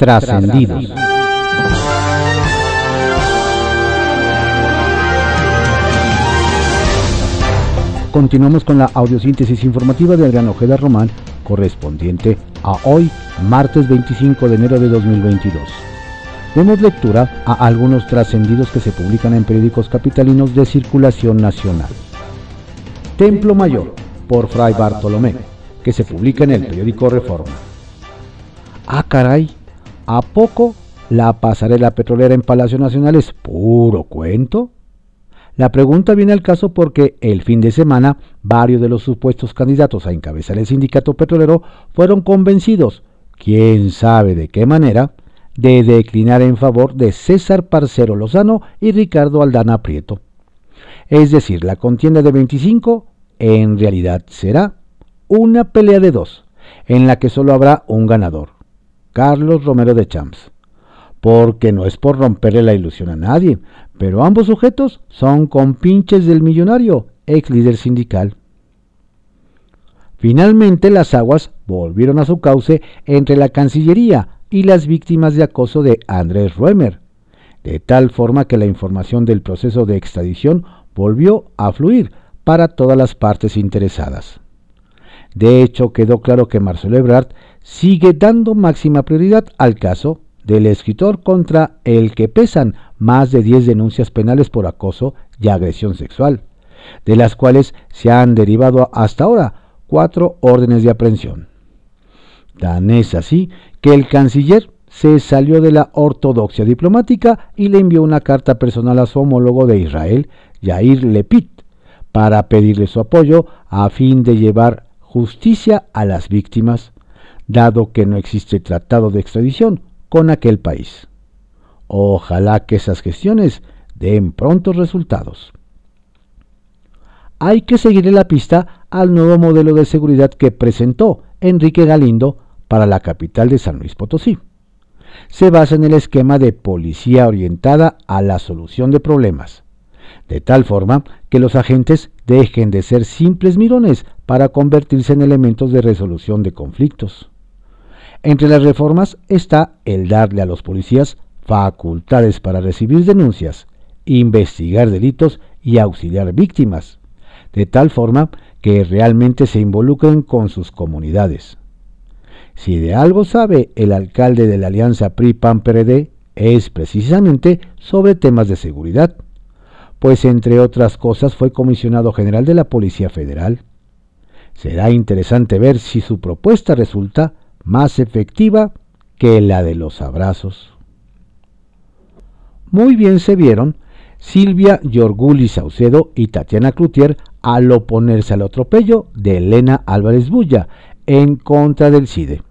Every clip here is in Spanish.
Trascendidos. Continuamos con la audiosíntesis informativa de Adrián Ojeda Román, correspondiente a hoy, martes 25 de enero de 2022. Demos lectura a algunos trascendidos que se publican en periódicos capitalinos de circulación nacional. Templo Mayor, por Fray Bartolomé, que se publica en el periódico Reforma. Ah, caray, ¿a poco la pasarela petrolera en Palacio Nacional es puro cuento? La pregunta viene al caso porque el fin de semana varios de los supuestos candidatos a encabezar el sindicato petrolero fueron convencidos, quién sabe de qué manera, de declinar en favor de César Parcero Lozano y Ricardo Aldana Prieto. Es decir, la contienda de 25 en realidad será una pelea de dos, en la que solo habrá un ganador, Carlos Romero de Champs. Porque no es por romperle la ilusión a nadie, pero ambos sujetos son compinches del millonario, ex líder sindical. Finalmente las aguas volvieron a su cauce entre la Cancillería y las víctimas de acoso de Andrés Ruemer, de tal forma que la información del proceso de extradición volvió a fluir para todas las partes interesadas. De hecho, quedó claro que Marcelo Ebrard sigue dando máxima prioridad al caso del escritor contra el que pesan más de 10 denuncias penales por acoso y agresión sexual, de las cuales se han derivado hasta ahora cuatro órdenes de aprehensión. Tan es así que el canciller se salió de la ortodoxia diplomática y le envió una carta personal a su homólogo de Israel, Yair Lepit, para pedirle su apoyo a fin de llevar justicia a las víctimas, dado que no existe tratado de extradición con aquel país. Ojalá que esas gestiones den prontos resultados. Hay que seguirle la pista al nuevo modelo de seguridad que presentó Enrique Galindo para la capital de San Luis Potosí. Se basa en el esquema de policía orientada a la solución de problemas, de tal forma que los agentes dejen de ser simples mirones para convertirse en elementos de resolución de conflictos. Entre las reformas está el darle a los policías facultades para recibir denuncias, investigar delitos y auxiliar víctimas, de tal forma que realmente se involucren con sus comunidades. Si de algo sabe el alcalde de la alianza PRI-PAN-PRD, es precisamente sobre temas de seguridad, pues entre otras cosas fue comisionado general de la Policía Federal. Será interesante ver si su propuesta resulta más efectiva que la de los abrazos muy bien se vieron Silvia Yorguli Saucedo y Tatiana Cloutier al oponerse al atropello de Elena Álvarez Bulla en contra del CIDE.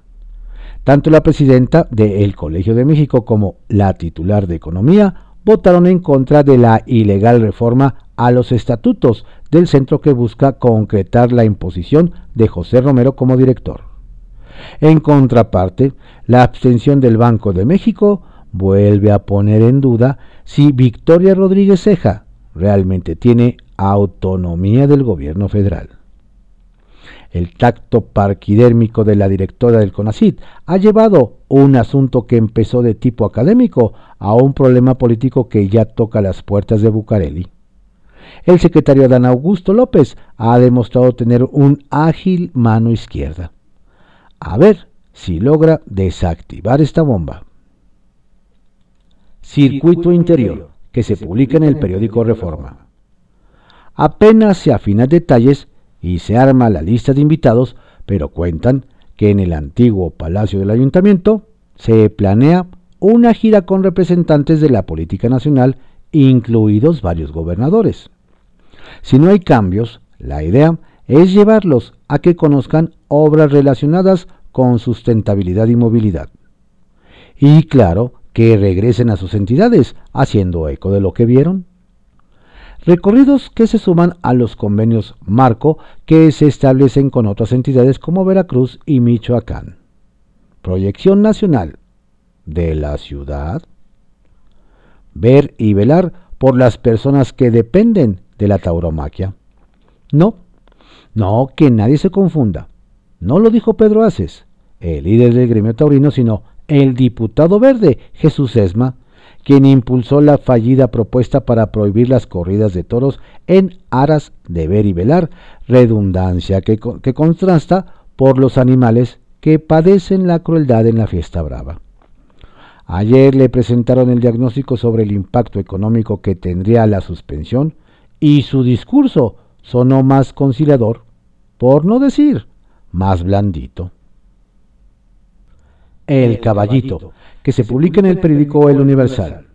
Tanto la presidenta del Colegio de México como la titular de Economía votaron en contra de la ilegal reforma a los estatutos del centro que busca concretar la imposición de José Romero como director. En contraparte, la abstención del Banco de México vuelve a poner en duda si Victoria Rodríguez Ceja realmente tiene autonomía del gobierno federal. El tacto parquidérmico de la directora del CONACID ha llevado un asunto que empezó de tipo académico a un problema político que ya toca las puertas de Bucareli. El secretario Dan Augusto López ha demostrado tener un ágil mano izquierda. A ver si logra desactivar esta bomba. Circuito Interior, que se publica en el periódico Reforma. Apenas se afinan detalles y se arma la lista de invitados, pero cuentan que en el antiguo Palacio del Ayuntamiento se planea una gira con representantes de la política nacional, incluidos varios gobernadores. Si no hay cambios, la idea es llevarlos a que conozcan obras relacionadas con sustentabilidad y movilidad. Y claro, que regresen a sus entidades, haciendo eco de lo que vieron. Recorridos que se suman a los convenios marco que se establecen con otras entidades como Veracruz y Michoacán. Proyección nacional de la ciudad. Ver y velar por las personas que dependen de la tauromaquia. No, no, que nadie se confunda. No lo dijo Pedro Aces, el líder del gremio taurino, sino el diputado verde Jesús Esma, quien impulsó la fallida propuesta para prohibir las corridas de toros en aras de ver y velar, redundancia que, que contrasta por los animales que padecen la crueldad en la fiesta brava. Ayer le presentaron el diagnóstico sobre el impacto económico que tendría la suspensión y su discurso sonó más conciliador, por no decir más blandito. El Caballito, que se publica en el periódico El Universal.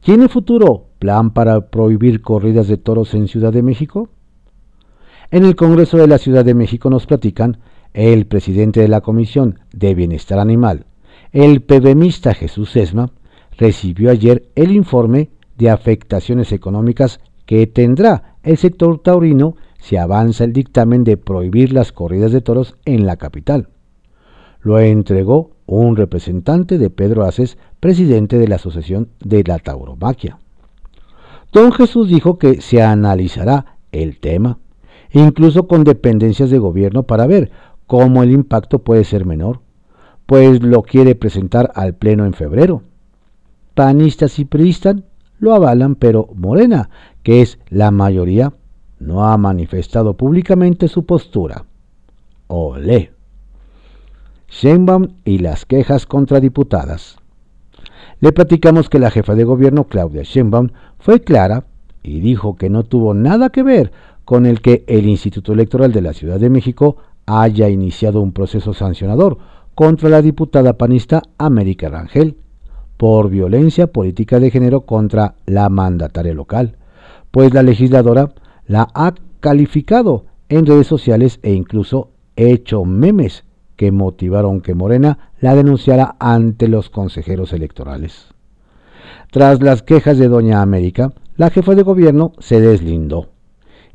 ¿Tiene futuro plan para prohibir corridas de toros en Ciudad de México? En el Congreso de la Ciudad de México nos platican el presidente de la Comisión de Bienestar Animal, el PBMista Jesús Esma, recibió ayer el informe de afectaciones económicas que tendrá el sector taurino si avanza el dictamen de prohibir las corridas de toros en la capital. Lo entregó un representante de Pedro Aces, presidente de la Asociación de la Tauromaquia. Don Jesús dijo que se analizará el tema, incluso con dependencias de gobierno, para ver cómo el impacto puede ser menor, pues lo quiere presentar al Pleno en febrero. Panistas y priistas lo avalan, pero Morena, que es la mayoría, no ha manifestado públicamente su postura. Olé. Sheinbaum y las quejas contra diputadas. Le platicamos que la jefa de gobierno, Claudia Sheinbaum, fue clara y dijo que no tuvo nada que ver con el que el Instituto Electoral de la Ciudad de México haya iniciado un proceso sancionador contra la diputada panista América Rangel por violencia política de género contra la mandataria local, pues la legisladora la ha calificado en redes sociales e incluso hecho memes que motivaron que Morena la denunciara ante los consejeros electorales. Tras las quejas de Doña América, la jefa de gobierno se deslindó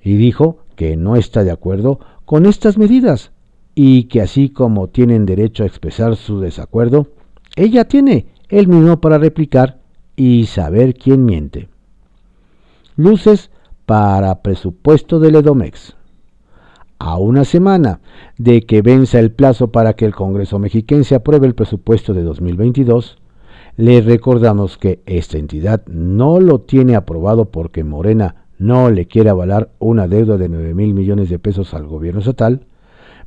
y dijo que no está de acuerdo con estas medidas y que así como tienen derecho a expresar su desacuerdo, ella tiene el mismo para replicar y saber quién miente. Luces para presupuesto del Edomex. A una semana de que venza el plazo para que el Congreso mexiquense apruebe el presupuesto de 2022, le recordamos que esta entidad no lo tiene aprobado porque Morena no le quiere avalar una deuda de 9 mil millones de pesos al gobierno estatal,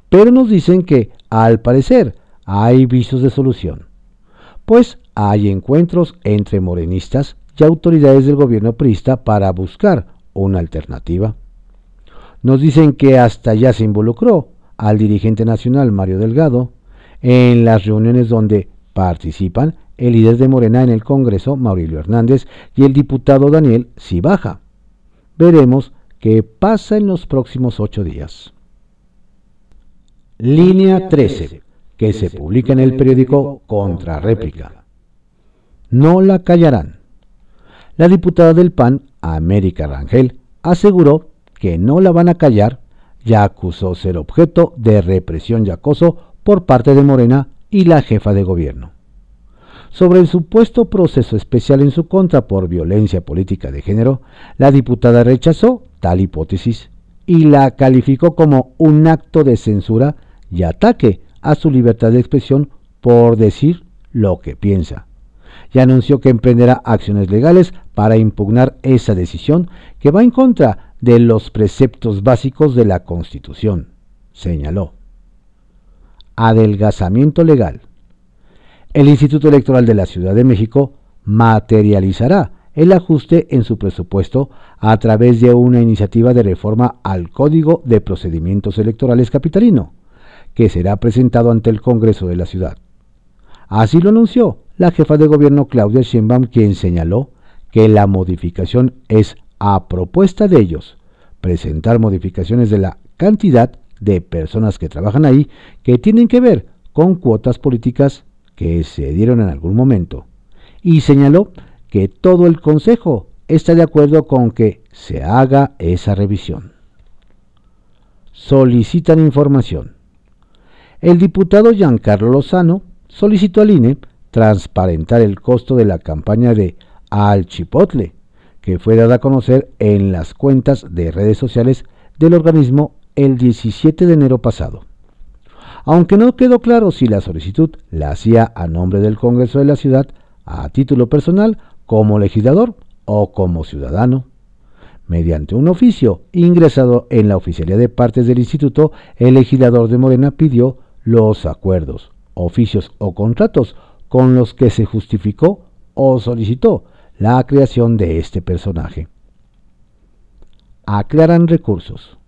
pero nos dicen que, al parecer, hay visos de solución, pues hay encuentros entre morenistas y autoridades del gobierno prista para buscar una alternativa. Nos dicen que hasta ya se involucró al dirigente nacional Mario Delgado en las reuniones donde participan el líder de Morena en el Congreso, Maurilio Hernández, y el diputado Daniel Cibaja. Veremos qué pasa en los próximos ocho días. Línea 13, que se publica en el periódico Contrarréplica. No la callarán. La diputada del PAN, América Rangel, aseguró que no la van a callar ya acusó ser objeto de represión y acoso por parte de Morena y la jefa de gobierno sobre el supuesto proceso especial en su contra por violencia política de género, la diputada rechazó tal hipótesis y la calificó como un acto de censura y ataque a su libertad de expresión por decir lo que piensa. Y anunció que emprenderá acciones legales para impugnar esa decisión que va en contra de los preceptos básicos de la Constitución, señaló. Adelgazamiento legal el Instituto Electoral de la Ciudad de México materializará el ajuste en su presupuesto a través de una iniciativa de reforma al Código de Procedimientos Electorales Capitalino, que será presentado ante el Congreso de la ciudad. Así lo anunció la jefa de gobierno Claudia Sheinbaum, quien señaló que la modificación es a propuesta de ellos, presentar modificaciones de la cantidad de personas que trabajan ahí que tienen que ver con cuotas políticas que se dieron en algún momento, y señaló que todo el Consejo está de acuerdo con que se haga esa revisión. Solicitan información. El diputado Giancarlo Lozano solicitó al INE transparentar el costo de la campaña de Al Chipotle, que fue dada a conocer en las cuentas de redes sociales del organismo el 17 de enero pasado. aunque no quedó claro si la solicitud la hacía a nombre del Congreso de la ciudad, a título personal, como legislador o como ciudadano. Mediante un oficio ingresado en la oficialía de partes del instituto, el legislador de Morena pidió los acuerdos, oficios o contratos con los que se justificó o solicitó la creación de este personaje. Aclaran recursos.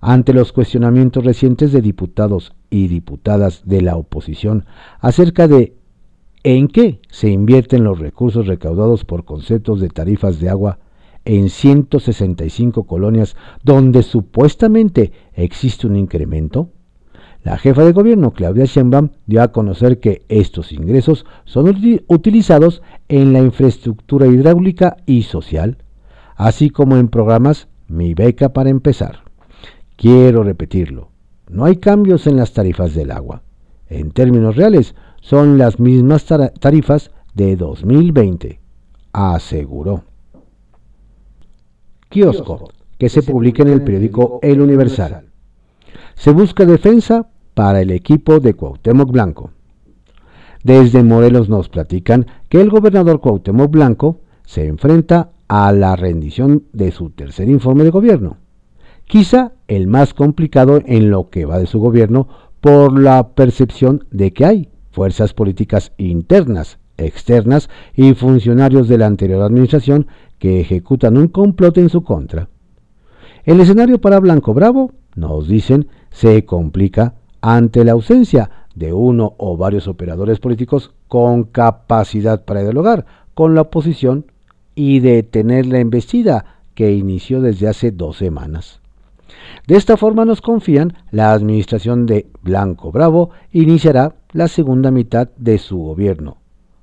Ante los cuestionamientos recientes de diputados y diputadas de la oposición acerca de en qué se invierten los recursos recaudados por conceptos de tarifas de agua en 165 colonias donde supuestamente existe un incremento? La jefa de gobierno, Claudia Sheinbaum, dio a conocer que estos ingresos son utilizados en la infraestructura hidráulica y social, así como en programas Mi beca para empezar. Quiero repetirlo, no hay cambios en las tarifas del agua. En términos reales, son las mismas tarifas de 2020, aseguró kiosco, que se publica en el periódico El Universal. Se busca defensa para el equipo de Cuauhtémoc Blanco. Desde Morelos nos platican que el gobernador Cuauhtémoc Blanco se enfrenta a la rendición de su tercer informe de gobierno, quizá el más complicado en lo que va de su gobierno por la percepción de que hay fuerzas políticas internas, externas y funcionarios de la anterior administración que ejecutan un complot en su contra. El escenario para Blanco Bravo, nos dicen, se complica ante la ausencia de uno o varios operadores políticos con capacidad para dialogar con la oposición y detener la embestida que inició desde hace dos semanas. De esta forma nos confían, la administración de Blanco Bravo iniciará la segunda mitad de su gobierno,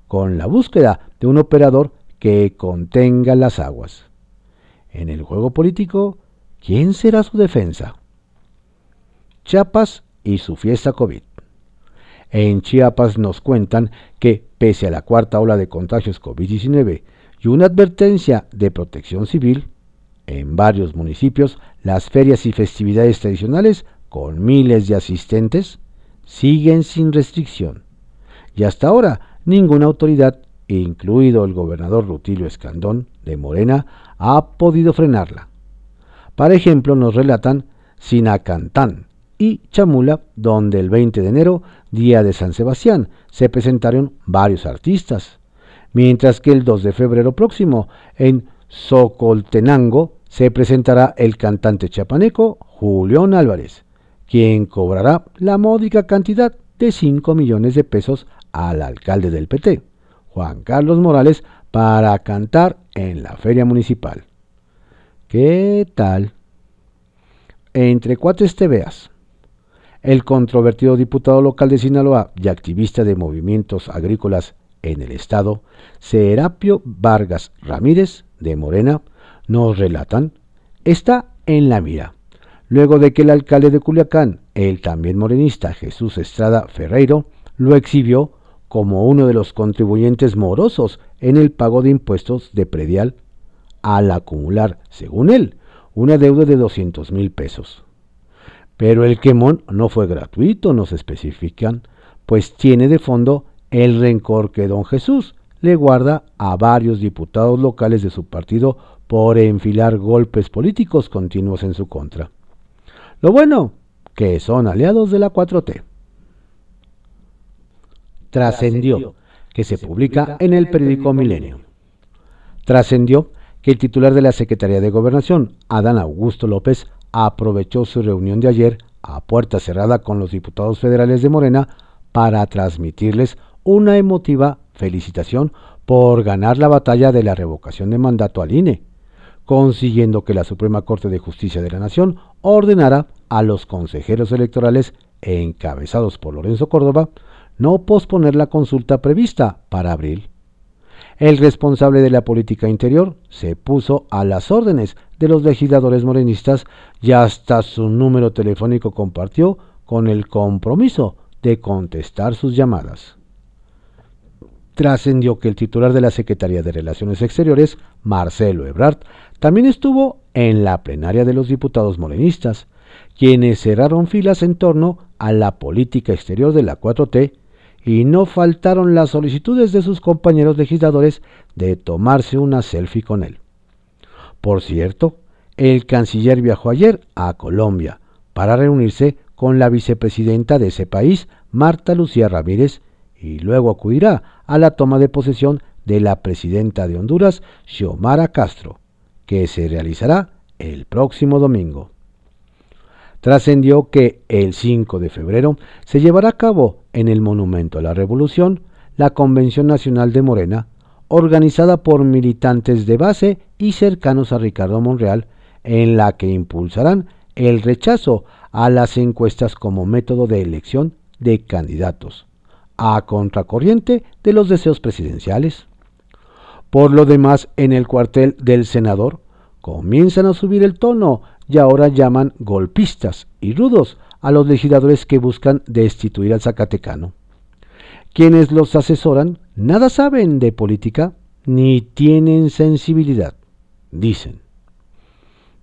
con la búsqueda de un operador que contenga las aguas. En el juego político, ¿quién será su defensa? Chiapas y su fiesta COVID. En Chiapas nos cuentan que, pese a la cuarta ola de contagios COVID-19 y una advertencia de protección civil, en varios municipios las ferias y festividades tradicionales, con miles de asistentes, siguen sin restricción. Y hasta ahora ninguna autoridad incluido el gobernador Rutilio Escandón de Morena, ha podido frenarla. Para ejemplo, nos relatan Sinacantán y Chamula, donde el 20 de enero, día de San Sebastián, se presentaron varios artistas, mientras que el 2 de febrero próximo, en Socoltenango, se presentará el cantante chapaneco Julián Álvarez, quien cobrará la módica cantidad de 5 millones de pesos al alcalde del PT. Juan Carlos Morales para cantar en la feria municipal. ¿Qué tal? Entre cuatro estebeas, el controvertido diputado local de Sinaloa y activista de movimientos agrícolas en el estado, Serapio Vargas Ramírez de Morena, nos relatan, está en la mira, luego de que el alcalde de Culiacán, el también morenista Jesús Estrada Ferreiro, lo exhibió como uno de los contribuyentes morosos en el pago de impuestos de predial, al acumular, según él, una deuda de 200 mil pesos. Pero el quemón no fue gratuito, nos especifican, pues tiene de fondo el rencor que don Jesús le guarda a varios diputados locales de su partido por enfilar golpes políticos continuos en su contra. Lo bueno, que son aliados de la 4T trascendió, que se publica en el periódico Milenio. Trascendió que el titular de la Secretaría de Gobernación, Adán Augusto López, aprovechó su reunión de ayer a puerta cerrada con los diputados federales de Morena para transmitirles una emotiva felicitación por ganar la batalla de la revocación de mandato al INE, consiguiendo que la Suprema Corte de Justicia de la Nación ordenara a los consejeros electorales encabezados por Lorenzo Córdoba no posponer la consulta prevista para abril. El responsable de la política interior se puso a las órdenes de los legisladores morenistas y hasta su número telefónico compartió con el compromiso de contestar sus llamadas. Trascendió que el titular de la Secretaría de Relaciones Exteriores, Marcelo Ebrard, también estuvo en la plenaria de los diputados morenistas quienes cerraron filas en torno a la política exterior de la 4T y no faltaron las solicitudes de sus compañeros legisladores de tomarse una selfie con él. Por cierto, el canciller viajó ayer a Colombia para reunirse con la vicepresidenta de ese país, Marta Lucía Ramírez, y luego acudirá a la toma de posesión de la presidenta de Honduras, Xiomara Castro, que se realizará el próximo domingo. Trascendió que el 5 de febrero se llevará a cabo en el Monumento a la Revolución la Convención Nacional de Morena, organizada por militantes de base y cercanos a Ricardo Monreal, en la que impulsarán el rechazo a las encuestas como método de elección de candidatos, a contracorriente de los deseos presidenciales. Por lo demás, en el cuartel del senador comienzan a subir el tono y ahora llaman golpistas y rudos a los legisladores que buscan destituir al Zacatecano. Quienes los asesoran nada saben de política ni tienen sensibilidad, dicen.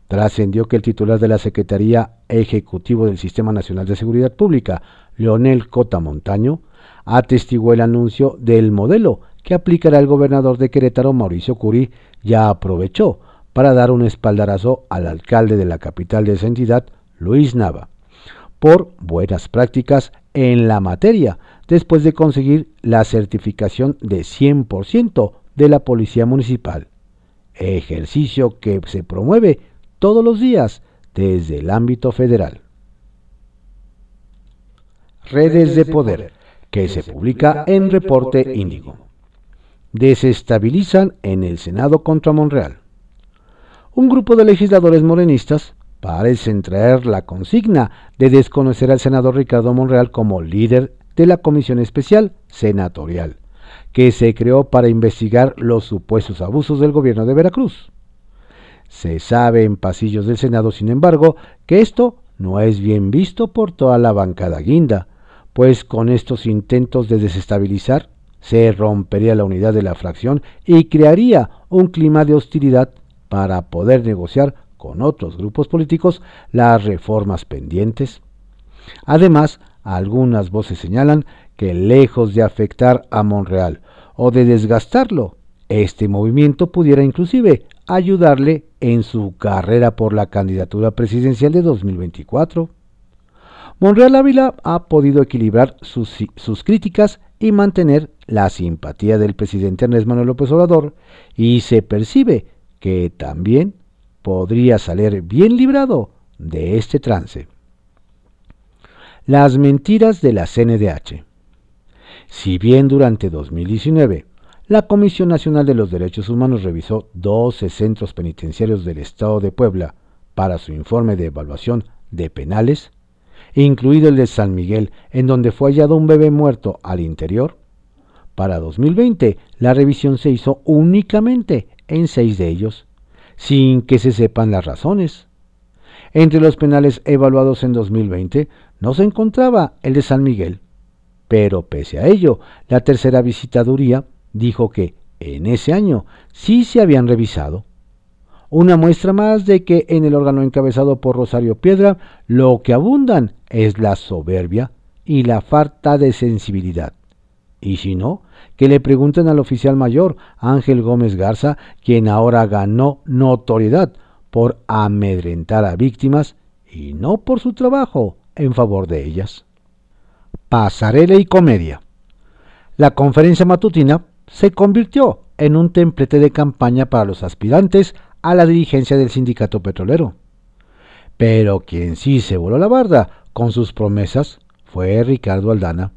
Trascendió que el titular de la Secretaría Ejecutivo del Sistema Nacional de Seguridad Pública, Leonel Cota Montaño, atestiguó el anuncio del modelo que aplicará el gobernador de Querétaro, Mauricio Curi, ya aprovechó para dar un espaldarazo al alcalde de la capital de esa entidad, Luis Nava, por buenas prácticas en la materia, después de conseguir la certificación de 100% de la Policía Municipal, ejercicio que se promueve todos los días desde el ámbito federal. Redes de Poder, que se publica en Reporte Índigo. Desestabilizan en el Senado contra Monreal. Un grupo de legisladores morenistas parecen traer la consigna de desconocer al senador Ricardo Monreal como líder de la Comisión Especial Senatorial, que se creó para investigar los supuestos abusos del gobierno de Veracruz. Se sabe en pasillos del Senado, sin embargo, que esto no es bien visto por toda la bancada guinda, pues con estos intentos de desestabilizar se rompería la unidad de la fracción y crearía un clima de hostilidad para poder negociar con otros grupos políticos las reformas pendientes. Además, algunas voces señalan que lejos de afectar a Monreal o de desgastarlo, este movimiento pudiera inclusive ayudarle en su carrera por la candidatura presidencial de 2024. Monreal Ávila ha podido equilibrar sus, sus, críticas y mantener la simpatía del presidente Andrés Manuel López Obrador y se percibe que también podría salir bien librado de este trance. Las mentiras de la CNDH. Si bien durante 2019 la Comisión Nacional de los Derechos Humanos revisó 12 centros penitenciarios del Estado de Puebla para su informe de evaluación de penales, incluido el de San Miguel, en donde fue hallado un bebé muerto al interior. Para 2020, la revisión se hizo únicamente en seis de ellos, sin que se sepan las razones. Entre los penales evaluados en 2020 no se encontraba el de San Miguel, pero pese a ello, la tercera visitaduría dijo que en ese año sí se habían revisado. Una muestra más de que en el órgano encabezado por Rosario Piedra lo que abundan es la soberbia y la falta de sensibilidad. Y si no, que le pregunten al oficial mayor Ángel Gómez Garza, quien ahora ganó notoriedad por amedrentar a víctimas y no por su trabajo en favor de ellas. Pasarela y comedia. La conferencia matutina se convirtió en un templete de campaña para los aspirantes a la dirigencia del sindicato petrolero. Pero quien sí se voló la barda con sus promesas fue Ricardo Aldana,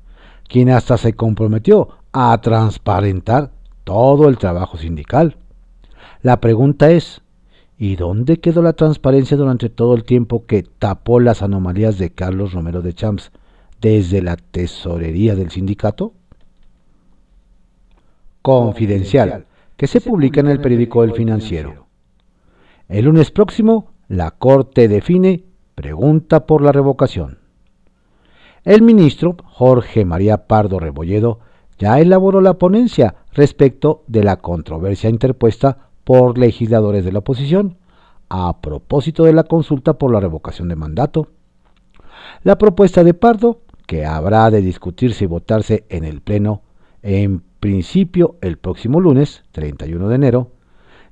quien hasta se comprometió a transparentar todo el trabajo sindical. La pregunta es, ¿y dónde quedó la transparencia durante todo el tiempo que tapó las anomalías de Carlos Romero de Champs desde la tesorería del sindicato? Confidencial, que se publica en el periódico El Financiero. El lunes próximo, la Corte define pregunta por la revocación. El ministro Jorge María Pardo Rebolledo ya elaboró la ponencia respecto de la controversia interpuesta por legisladores de la oposición, a propósito de la consulta por la revocación de mandato. La propuesta de Pardo, que habrá de discutirse y votarse en el Pleno, en principio el próximo lunes, 31 de enero,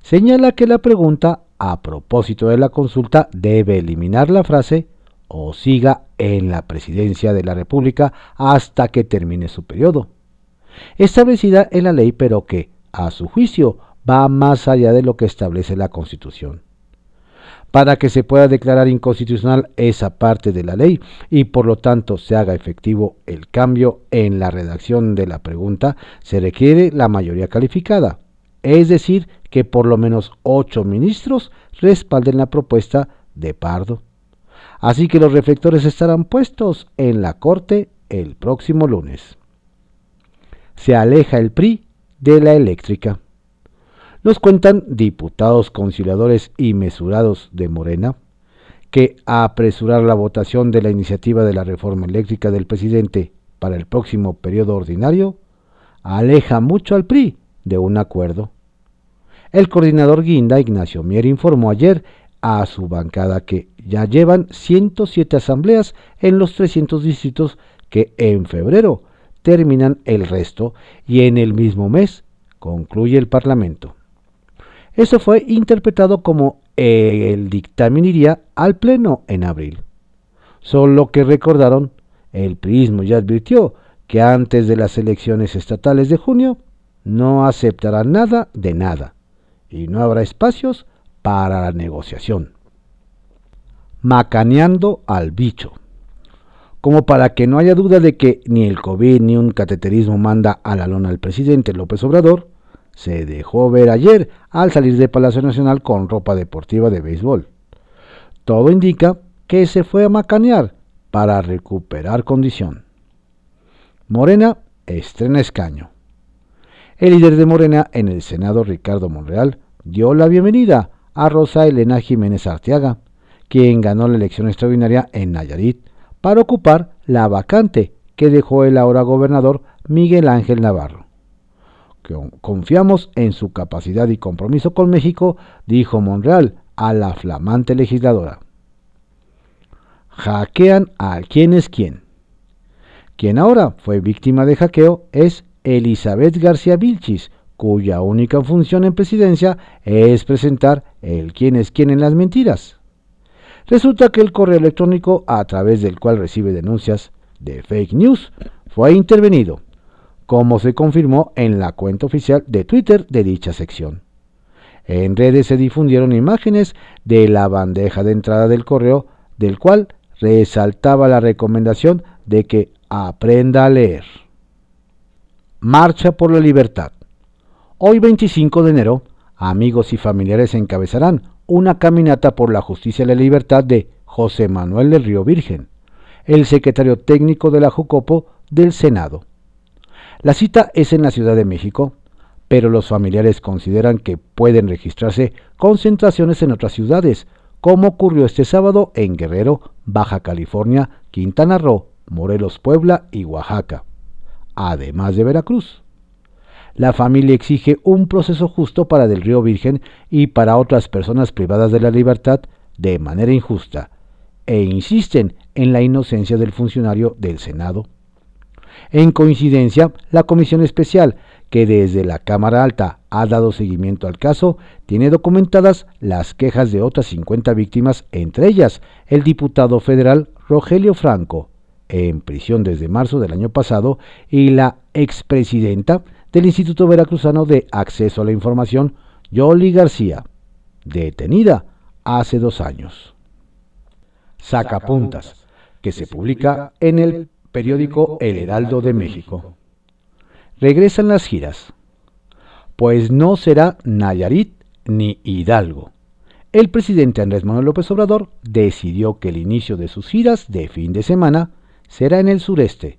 señala que la pregunta a propósito de la consulta debe eliminar la frase o siga en la presidencia de la República hasta que termine su periodo, establecida en la ley pero que, a su juicio, va más allá de lo que establece la Constitución. Para que se pueda declarar inconstitucional esa parte de la ley y por lo tanto se haga efectivo el cambio en la redacción de la pregunta, se requiere la mayoría calificada, es decir, que por lo menos ocho ministros respalden la propuesta de Pardo. Así que los reflectores estarán puestos en la Corte el próximo lunes. Se aleja el PRI de la eléctrica. Nos cuentan diputados conciliadores y mesurados de Morena que apresurar la votación de la iniciativa de la reforma eléctrica del presidente para el próximo periodo ordinario aleja mucho al PRI de un acuerdo. El coordinador Guinda, Ignacio Mier, informó ayer a su bancada que ya llevan 107 asambleas en los 300 distritos que en febrero terminan el resto y en el mismo mes concluye el Parlamento. Eso fue interpretado como el dictamen iría al Pleno en abril. Solo que recordaron, el prismo ya advirtió que antes de las elecciones estatales de junio no aceptará nada de nada y no habrá espacios para la negociación. Macaneando al bicho. Como para que no haya duda de que ni el COVID ni un cateterismo manda a la lona al presidente López Obrador, se dejó ver ayer al salir de Palacio Nacional con ropa deportiva de béisbol. Todo indica que se fue a macanear para recuperar condición. Morena estrena escaño. El líder de Morena en el Senado, Ricardo Monreal, dio la bienvenida a Rosa Elena Jiménez Arteaga, quien ganó la elección extraordinaria en Nayarit para ocupar la vacante que dejó el ahora gobernador Miguel Ángel Navarro. Confiamos en su capacidad y compromiso con México, dijo Monreal a la flamante legisladora. Hackean a quién es quién. Quien ahora fue víctima de hackeo es Elizabeth García Vilchis, cuya única función en presidencia es presentar el quién es quién en las mentiras. Resulta que el correo electrónico a través del cual recibe denuncias de fake news fue intervenido, como se confirmó en la cuenta oficial de Twitter de dicha sección. En redes se difundieron imágenes de la bandeja de entrada del correo, del cual resaltaba la recomendación de que aprenda a leer. Marcha por la Libertad. Hoy 25 de enero, amigos y familiares encabezarán una caminata por la justicia y la libertad de José Manuel del Río Virgen, el secretario técnico de la Jucopo del Senado. La cita es en la Ciudad de México, pero los familiares consideran que pueden registrarse concentraciones en otras ciudades, como ocurrió este sábado en Guerrero, Baja California, Quintana Roo, Morelos, Puebla y Oaxaca además de Veracruz. La familia exige un proceso justo para Del Río Virgen y para otras personas privadas de la libertad de manera injusta, e insisten en la inocencia del funcionario del Senado. En coincidencia, la Comisión Especial, que desde la Cámara Alta ha dado seguimiento al caso, tiene documentadas las quejas de otras 50 víctimas, entre ellas el diputado federal Rogelio Franco, en prisión desde marzo del año pasado, y la expresidenta del Instituto Veracruzano de Acceso a la Información, Yoli García, detenida hace dos años. Sacapuntas, que se publica en el periódico El Heraldo de México. Regresan las giras, pues no será Nayarit ni Hidalgo. El presidente Andrés Manuel López Obrador decidió que el inicio de sus giras de fin de semana será en el sureste,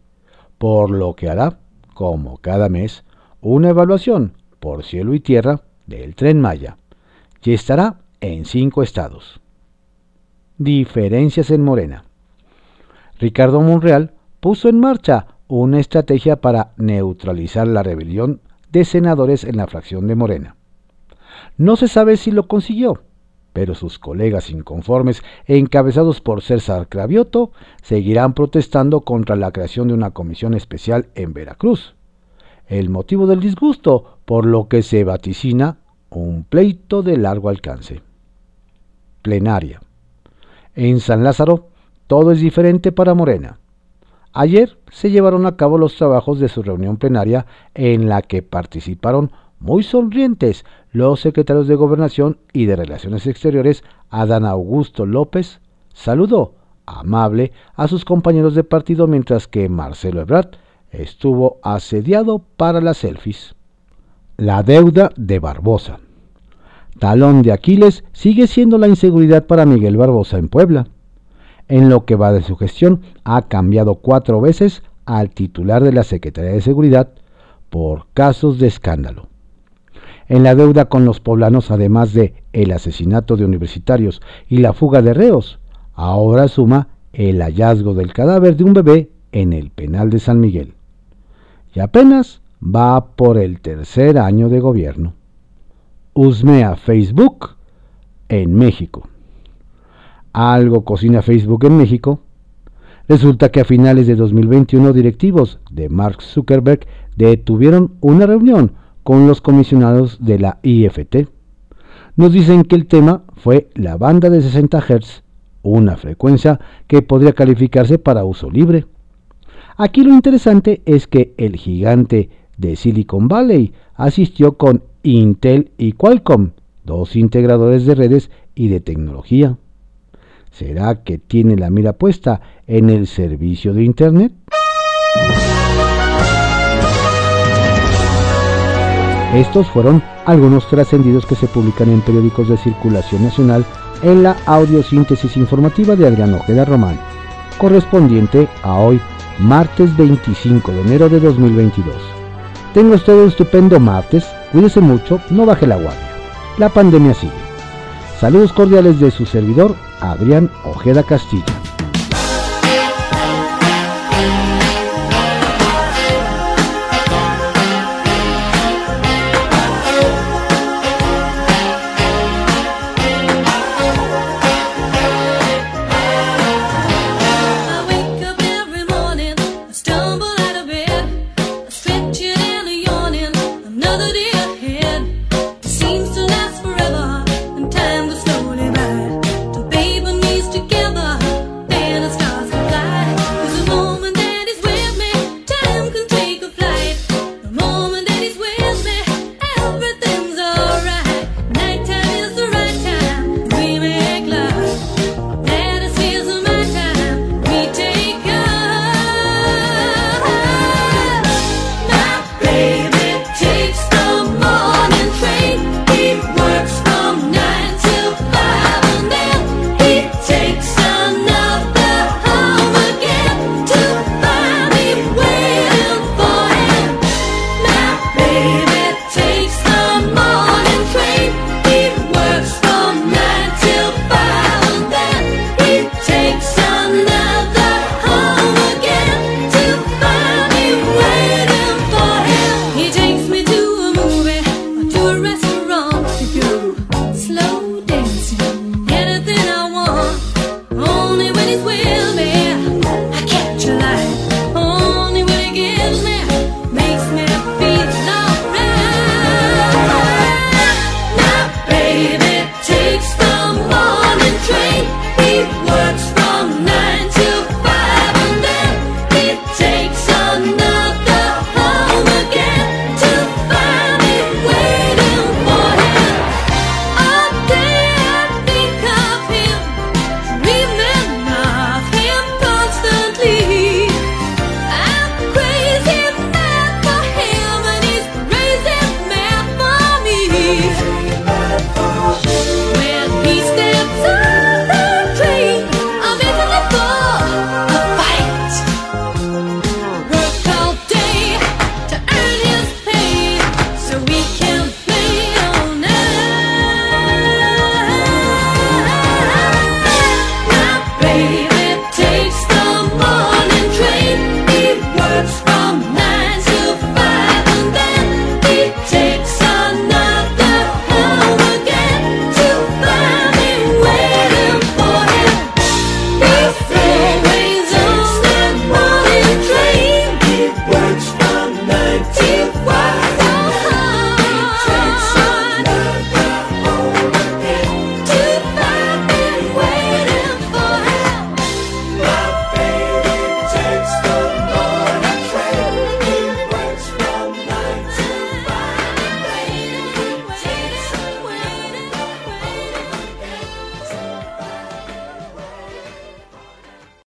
por lo que hará, como cada mes, una evaluación por cielo y tierra del tren Maya, y estará en cinco estados. Diferencias en Morena. Ricardo Monreal puso en marcha una estrategia para neutralizar la rebelión de senadores en la fracción de Morena. No se sabe si lo consiguió, pero sus colegas inconformes, encabezados por César Cravioto, seguirán protestando contra la creación de una comisión especial en Veracruz. El motivo del disgusto, por lo que se vaticina un pleito de largo alcance. Plenaria. En San Lázaro, todo es diferente para Morena. Ayer se llevaron a cabo los trabajos de su reunión plenaria en la que participaron muy sonrientes los secretarios de Gobernación y de Relaciones Exteriores, Adán Augusto López, saludó amable a sus compañeros de partido mientras que Marcelo Ebrard estuvo asediado para las selfies. La deuda de Barbosa. Talón de Aquiles sigue siendo la inseguridad para Miguel Barbosa en Puebla. En lo que va de su gestión, ha cambiado cuatro veces al titular de la Secretaría de Seguridad por casos de escándalo. En la deuda con los poblanos, además de el asesinato de universitarios y la fuga de reos, ahora suma el hallazgo del cadáver de un bebé en el penal de San Miguel. Y apenas va por el tercer año de gobierno. Usmea Facebook en México. Algo cocina Facebook en México. Resulta que a finales de 2021 directivos de Mark Zuckerberg detuvieron una reunión con los comisionados de la IFT. Nos dicen que el tema fue la banda de 60 Hz, una frecuencia que podría calificarse para uso libre. Aquí lo interesante es que el gigante de Silicon Valley asistió con Intel y Qualcomm, dos integradores de redes y de tecnología. ¿Será que tiene la mira puesta en el servicio de Internet? Estos fueron algunos trascendidos que se publican en periódicos de circulación nacional en la audiosíntesis informativa de Adrián Ojeda Román, correspondiente a hoy, martes 25 de enero de 2022. Tengo usted un estupendo martes, cuídese mucho, no baje la guardia. La pandemia sigue. Saludos cordiales de su servidor, Adrián Ojeda Castillo.